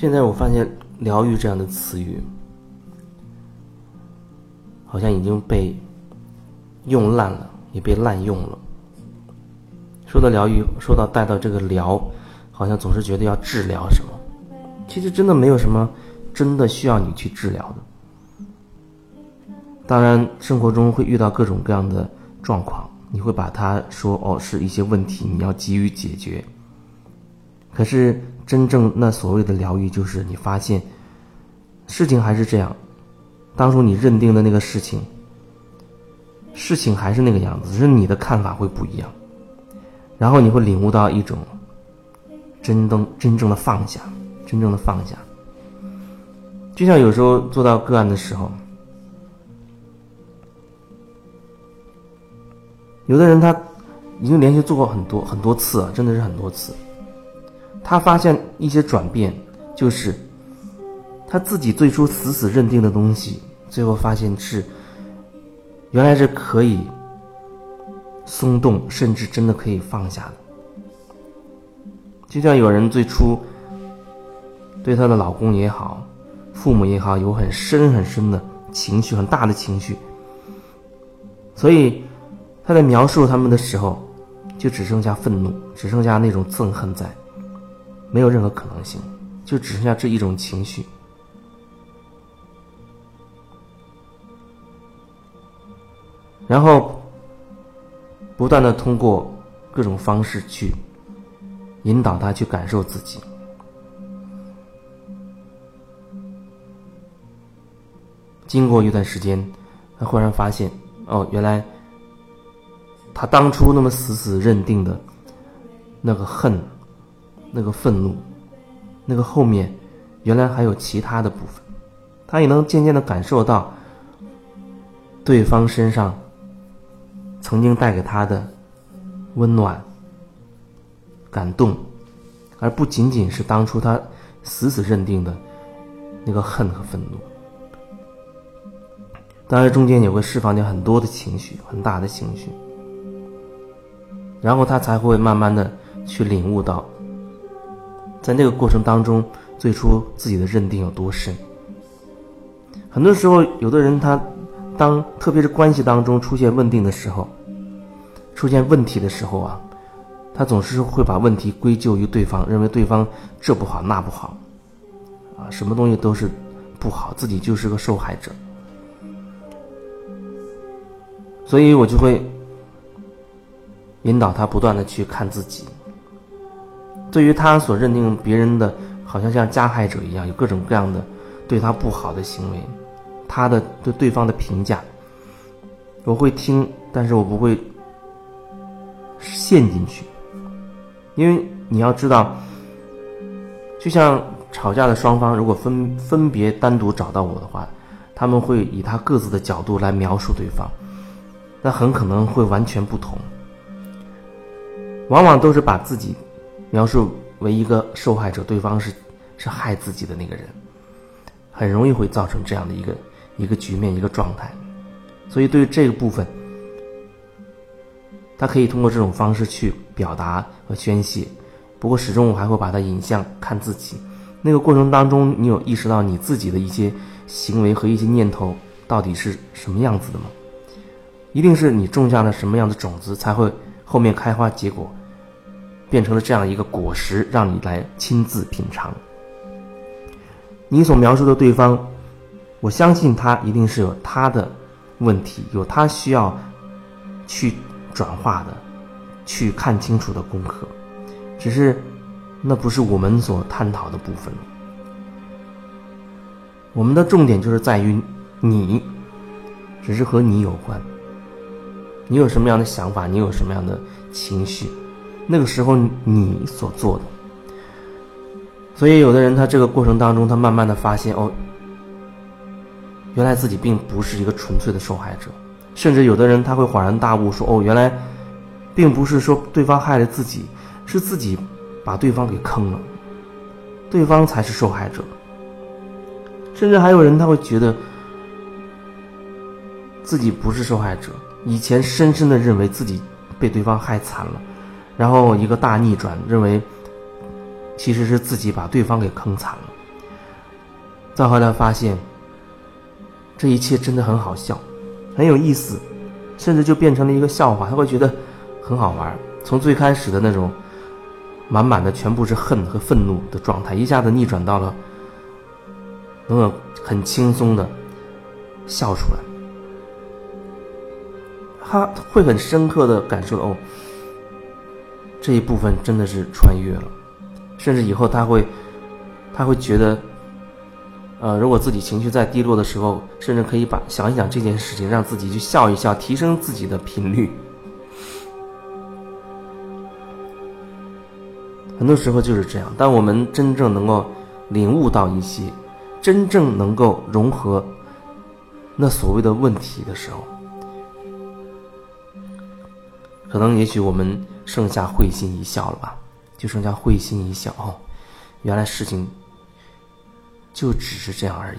现在我发现“疗愈”这样的词语，好像已经被用烂了，也被滥用了。说到疗愈，说到带到这个疗，好像总是觉得要治疗什么。其实真的没有什么真的需要你去治疗的。当然，生活中会遇到各种各样的状况，你会把它说哦是一些问题，你要急于解决。可是真正那所谓的疗愈，就是你发现事情还是这样，当初你认定的那个事情，事情还是那个样子，只是你的看法会不一样。然后你会领悟到一种真正真正的放下，真正的放下。就像有时候做到个案的时候，有的人他已经连续做过很多很多次啊，真的是很多次。他发现一些转变，就是他自己最初死死认定的东西，最后发现是原来是可以。松动，甚至真的可以放下的。就像有人最初对她的老公也好，父母也好，有很深很深的情绪，很大的情绪，所以她在描述他们的时候，就只剩下愤怒，只剩下那种憎恨在，没有任何可能性，就只剩下这一种情绪，然后。不断的通过各种方式去引导他去感受自己。经过一段时间，他忽然发现，哦，原来他当初那么死死认定的那个恨、那个愤怒、那个后面，原来还有其他的部分。他也能渐渐的感受到对方身上。曾经带给他的温暖、感动，而不仅仅是当初他死死认定的那个恨和愤怒。当然，中间也会释放掉很多的情绪，很大的情绪，然后他才会慢慢的去领悟到，在那个过程当中，最初自己的认定有多深。很多时候，有的人他当特别是关系当中出现问题的时候。出现问题的时候啊，他总是会把问题归咎于对方，认为对方这不好那不好，啊，什么东西都是不好，自己就是个受害者。所以我就会引导他不断的去看自己。对于他所认定别人的，好像像加害者一样，有各种各样的对他不好的行为，他的对对方的评价，我会听，但是我不会。陷进去，因为你要知道，就像吵架的双方，如果分分别单独找到我的话，他们会以他各自的角度来描述对方，那很可能会完全不同。往往都是把自己描述为一个受害者，对方是是害自己的那个人，很容易会造成这样的一个一个局面一个状态。所以对于这个部分。他可以通过这种方式去表达和宣泄，不过始终我还会把它引向看自己。那个过程当中，你有意识到你自己的一些行为和一些念头到底是什么样子的吗？一定是你种下了什么样的种子，才会后面开花结果，变成了这样一个果实，让你来亲自品尝。你所描述的对方，我相信他一定是有他的问题，有他需要去。转化的，去看清楚的功课，只是那不是我们所探讨的部分。我们的重点就是在于你，只是和你有关。你有什么样的想法？你有什么样的情绪？那个时候你所做的。所以，有的人他这个过程当中，他慢慢的发现，哦，原来自己并不是一个纯粹的受害者。甚至有的人他会恍然大悟，说：“哦，原来，并不是说对方害了自己，是自己把对方给坑了，对方才是受害者。”甚至还有人他会觉得自己不是受害者，以前深深的认为自己被对方害惨了，然后一个大逆转，认为其实是自己把对方给坑惨了。再后来发现，这一切真的很好笑，很有意思，甚至就变成了一个笑话。他会觉得很好玩。从最开始的那种满满的全部是恨和愤怒的状态，一下子逆转到了能够很轻松的笑出来。他会很深刻的感受到，哦，这一部分真的是穿越了，甚至以后他会，他会觉得，呃，如果自己情绪在低落的时候，甚至可以把想一想这件事情，让自己去笑一笑，提升自己的频率。很多时候就是这样，当我们真正能够领悟到一些，真正能够融合那所谓的问题的时候。可能也许我们剩下会心一笑了吧，就剩下会心一笑哦，原来事情就只是这样而已。